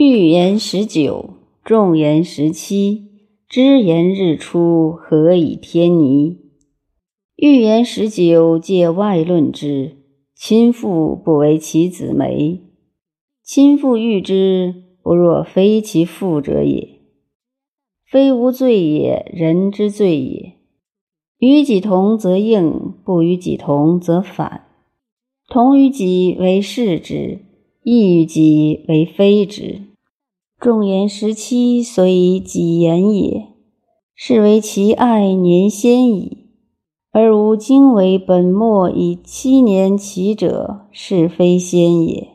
欲言十九，众言十七。知言日出，何以天倪？欲言十九，借外论之。亲父不为其子媒，亲父欲之，不若非其父者也。非无罪也，人之罪也。与己同则应，不与己同则反。同于己为是之，异于己为非之。众言十七，所以己言也。是为其爱年先矣。而吾今为本末以七年起者，是非先也。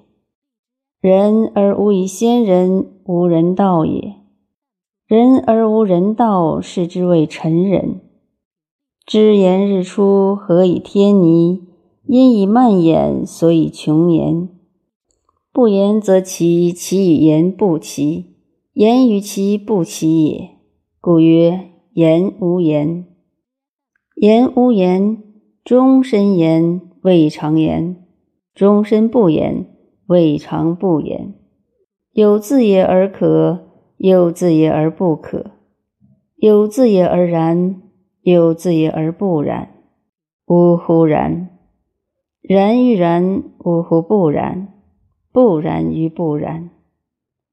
人而无以先人，无人道也。人而无人道，是之谓臣人。知言日出，何以天倪？因以慢言，所以穷言。不言则齐，其与言不齐；言与其不齐也。故曰：言无言。言无言，终身言；未尝言，终身不言；未尝不言。有自也而可，有自也而不可；有自也而然，有自也而不然。呜呼！然！然于然，呜呼！不然！不然于不然。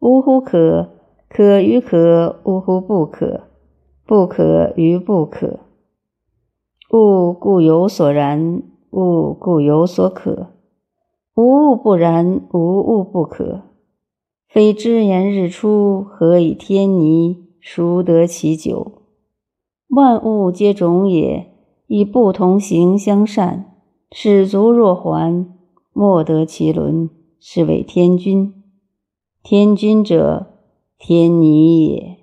呜呼！可！可于可，呜呼！不可！不可于不可。物故有所然，物故有所可。无物不然，无物不可。非知言日出，何以天倪？孰得其久？万物皆种也，以不同形相善，使足若环，莫得其伦，是谓天君。天君者，天倪也。